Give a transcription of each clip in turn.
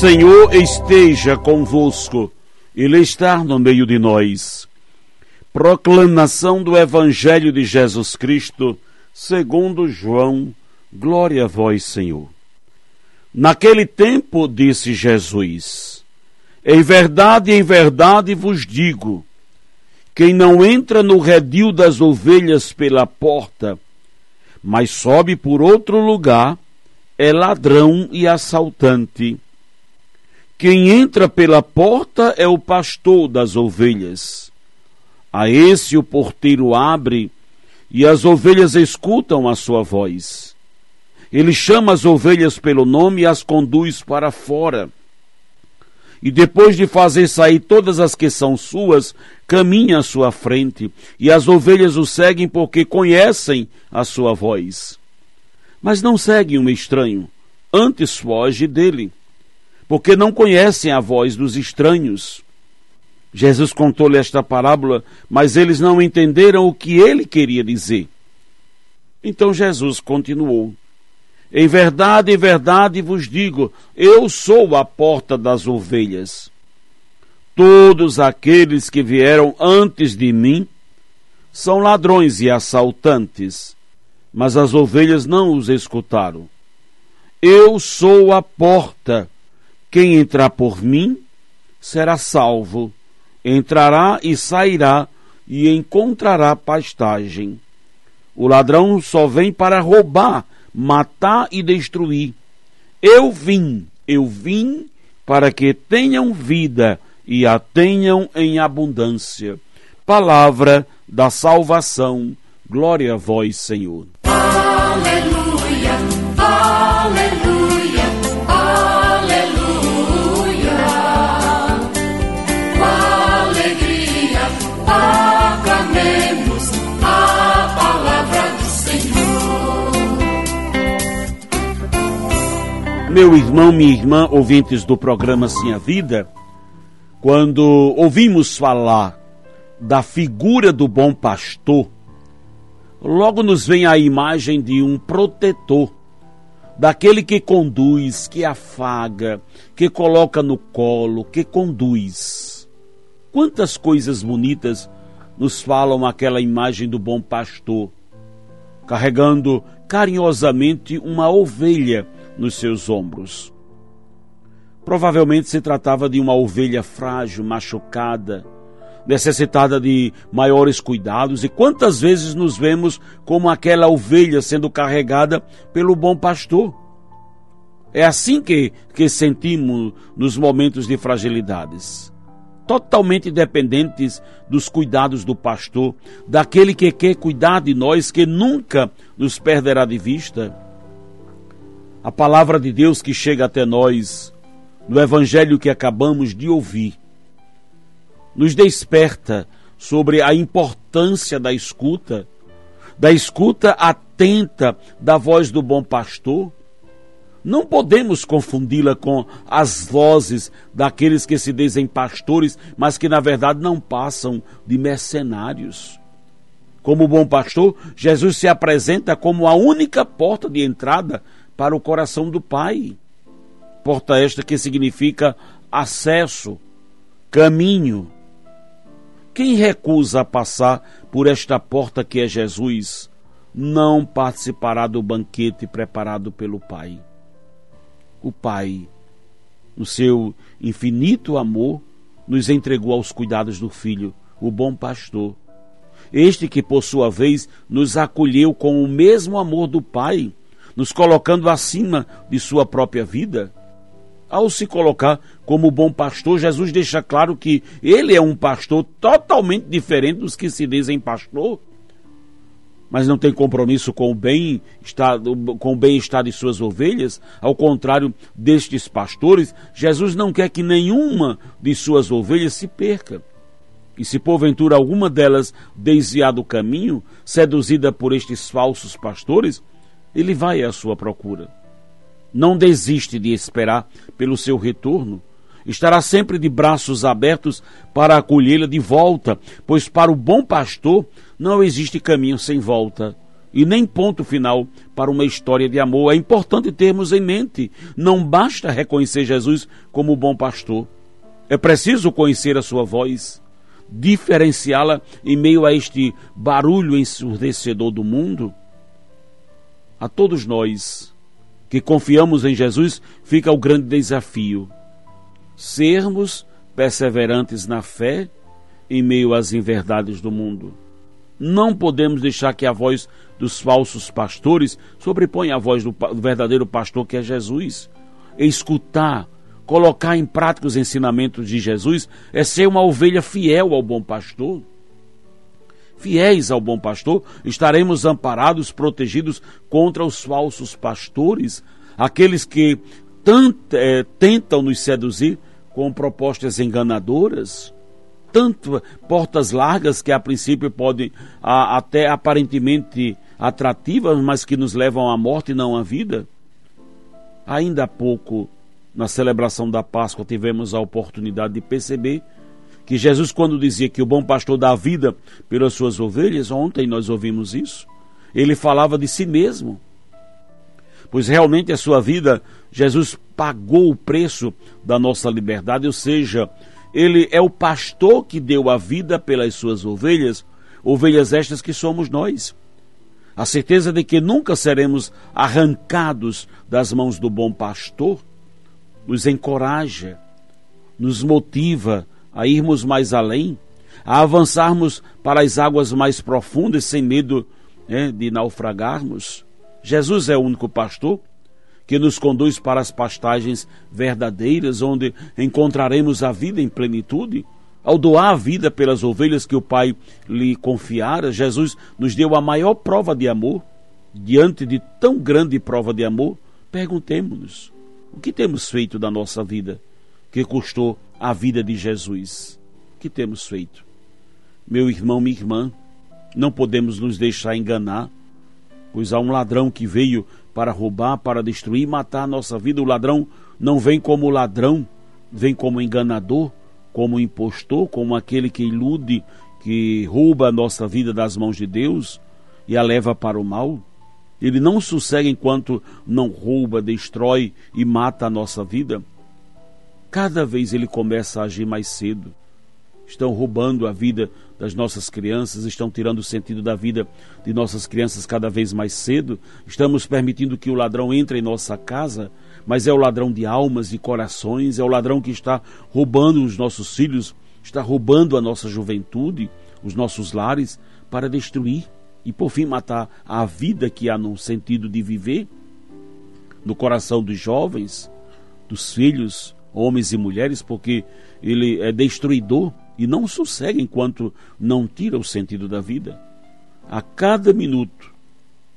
Senhor esteja convosco, Ele está no meio de nós. Proclamação do Evangelho de Jesus Cristo, segundo João, glória a vós, Senhor. Naquele tempo, disse Jesus, em verdade, em verdade vos digo, quem não entra no redil das ovelhas pela porta, mas sobe por outro lugar, é ladrão e assaltante. Quem entra pela porta é o pastor das ovelhas. A esse o porteiro abre e as ovelhas escutam a sua voz. Ele chama as ovelhas pelo nome e as conduz para fora. E depois de fazer sair todas as que são suas, caminha à sua frente, e as ovelhas o seguem porque conhecem a sua voz. Mas não seguem um estranho, antes foge dele porque não conhecem a voz dos estranhos. Jesus contou-lhe esta parábola, mas eles não entenderam o que ele queria dizer. Então Jesus continuou: Em verdade, em verdade vos digo, eu sou a porta das ovelhas. Todos aqueles que vieram antes de mim são ladrões e assaltantes, mas as ovelhas não os escutaram. Eu sou a porta. Quem entrar por mim será salvo, entrará e sairá e encontrará pastagem. O ladrão só vem para roubar, matar e destruir. Eu vim, eu vim para que tenham vida e a tenham em abundância. Palavra da salvação. Glória a vós, Senhor. Meu irmão, minha irmã, ouvintes do programa Sim a Vida, quando ouvimos falar da figura do bom pastor, logo nos vem a imagem de um protetor, daquele que conduz, que afaga, que coloca no colo, que conduz. Quantas coisas bonitas nos falam aquela imagem do bom pastor, carregando carinhosamente uma ovelha nos seus ombros. Provavelmente se tratava de uma ovelha frágil, machucada, necessitada de maiores cuidados, e quantas vezes nos vemos como aquela ovelha sendo carregada pelo bom pastor? É assim que, que sentimos nos momentos de fragilidades. Totalmente dependentes dos cuidados do pastor, daquele que quer cuidar de nós, que nunca nos perderá de vista a palavra de Deus que chega até nós no evangelho que acabamos de ouvir nos desperta sobre a importância da escuta, da escuta atenta da voz do bom pastor. Não podemos confundi-la com as vozes daqueles que se dizem pastores, mas que na verdade não passam de mercenários. Como bom pastor, Jesus se apresenta como a única porta de entrada para o coração do Pai. Porta esta que significa acesso, caminho. Quem recusa passar por esta porta que é Jesus, não participará do banquete preparado pelo Pai. O Pai, no seu infinito amor, nos entregou aos cuidados do Filho, o bom pastor. Este que, por sua vez, nos acolheu com o mesmo amor do Pai nos colocando acima de sua própria vida? Ao se colocar como bom pastor, Jesus deixa claro que ele é um pastor totalmente diferente dos que se dizem pastor. mas não tem compromisso com o bem com o bem-estar de suas ovelhas, ao contrário destes pastores, Jesus não quer que nenhuma de suas ovelhas se perca. E se porventura alguma delas desviar do caminho, seduzida por estes falsos pastores, ele vai à sua procura. Não desiste de esperar pelo seu retorno. Estará sempre de braços abertos para acolhê-la de volta, pois para o bom pastor não existe caminho sem volta e nem ponto final para uma história de amor. É importante termos em mente: não basta reconhecer Jesus como o bom pastor. É preciso conhecer a sua voz, diferenciá-la em meio a este barulho ensurdecedor do mundo. A todos nós que confiamos em Jesus, fica o grande desafio: sermos perseverantes na fé em meio às inverdades do mundo. Não podemos deixar que a voz dos falsos pastores sobreponha a voz do verdadeiro pastor que é Jesus. Escutar, colocar em prática os ensinamentos de Jesus é ser uma ovelha fiel ao bom pastor. Fiéis ao bom pastor, estaremos amparados, protegidos contra os falsos pastores, aqueles que tant, é, tentam nos seduzir com propostas enganadoras tanto portas largas que a princípio podem a, até aparentemente atrativas, mas que nos levam à morte e não à vida. Ainda há pouco, na celebração da Páscoa, tivemos a oportunidade de perceber que Jesus, quando dizia que o bom pastor dá vida pelas suas ovelhas, ontem nós ouvimos isso, ele falava de si mesmo. Pois realmente a sua vida, Jesus pagou o preço da nossa liberdade, ou seja, ele é o pastor que deu a vida pelas suas ovelhas, ovelhas estas que somos nós. A certeza de que nunca seremos arrancados das mãos do bom pastor nos encoraja, nos motiva a irmos mais além, a avançarmos para as águas mais profundas sem medo né, de naufragarmos. Jesus é o único pastor que nos conduz para as pastagens verdadeiras, onde encontraremos a vida em plenitude. Ao doar a vida pelas ovelhas que o Pai lhe confiara, Jesus nos deu a maior prova de amor. Diante de tão grande prova de amor, perguntemos-nos: o que temos feito da nossa vida que custou a vida de Jesus? Que temos feito? Meu irmão, minha irmã, não podemos nos deixar enganar, pois há um ladrão que veio para roubar, para destruir e matar a nossa vida. O ladrão não vem como ladrão, vem como enganador, como impostor, como aquele que ilude, que rouba a nossa vida das mãos de Deus e a leva para o mal. Ele não sossega enquanto não rouba, destrói e mata a nossa vida. Cada vez ele começa a agir mais cedo estão roubando a vida das nossas crianças, estão tirando o sentido da vida de nossas crianças cada vez mais cedo. Estamos permitindo que o ladrão entre em nossa casa, mas é o ladrão de almas e corações, é o ladrão que está roubando os nossos filhos, está roubando a nossa juventude, os nossos lares, para destruir e por fim matar a vida que há no sentido de viver no coração dos jovens, dos filhos, homens e mulheres, porque ele é destruidor e não sossega enquanto não tira o sentido da vida. A cada minuto,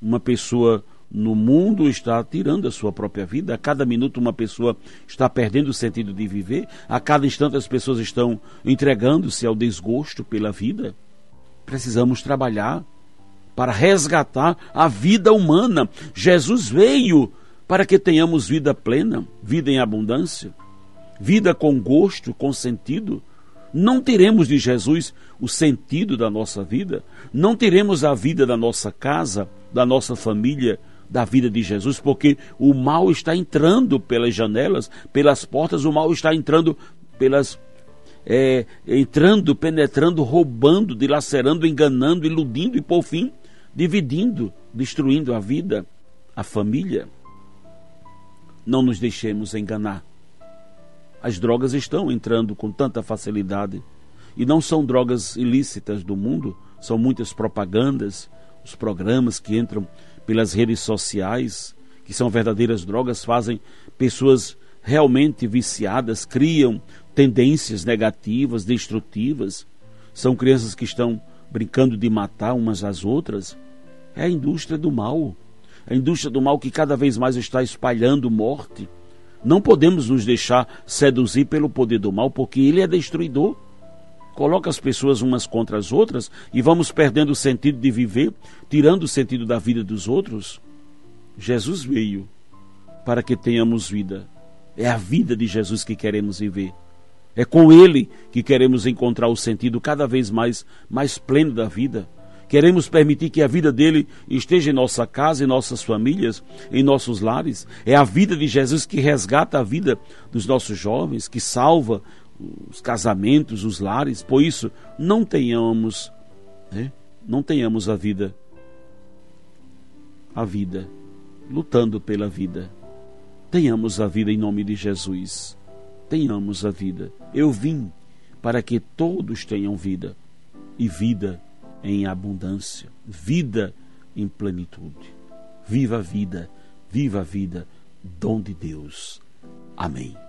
uma pessoa no mundo está tirando a sua própria vida, a cada minuto, uma pessoa está perdendo o sentido de viver, a cada instante, as pessoas estão entregando-se ao desgosto pela vida. Precisamos trabalhar para resgatar a vida humana. Jesus veio para que tenhamos vida plena, vida em abundância, vida com gosto, com sentido não teremos de Jesus o sentido da nossa vida, não teremos a vida da nossa casa, da nossa família, da vida de Jesus, porque o mal está entrando pelas janelas, pelas portas, o mal está entrando pelas. É, entrando, penetrando, roubando, dilacerando, enganando, iludindo e, por fim, dividindo, destruindo a vida, a família. Não nos deixemos enganar as drogas estão entrando com tanta facilidade. E não são drogas ilícitas do mundo, são muitas propagandas, os programas que entram pelas redes sociais, que são verdadeiras drogas, fazem pessoas realmente viciadas, criam tendências negativas, destrutivas. São crianças que estão brincando de matar umas às outras. É a indústria do mal. A indústria do mal que cada vez mais está espalhando morte. Não podemos nos deixar seduzir pelo poder do mal, porque ele é destruidor. Coloca as pessoas umas contra as outras e vamos perdendo o sentido de viver, tirando o sentido da vida dos outros. Jesus veio para que tenhamos vida. É a vida de Jesus que queremos viver. É com Ele que queremos encontrar o sentido cada vez mais, mais pleno da vida. Queremos permitir que a vida dele esteja em nossa casa, em nossas famílias, em nossos lares. É a vida de Jesus que resgata a vida dos nossos jovens, que salva os casamentos, os lares. Por isso, não tenhamos, né? não tenhamos a vida, a vida, lutando pela vida. Tenhamos a vida em nome de Jesus. Tenhamos a vida. Eu vim para que todos tenham vida e vida em abundância, vida em plenitude. Viva a vida, viva a vida, dom de Deus. Amém.